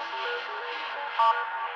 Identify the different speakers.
Speaker 1: Thank you.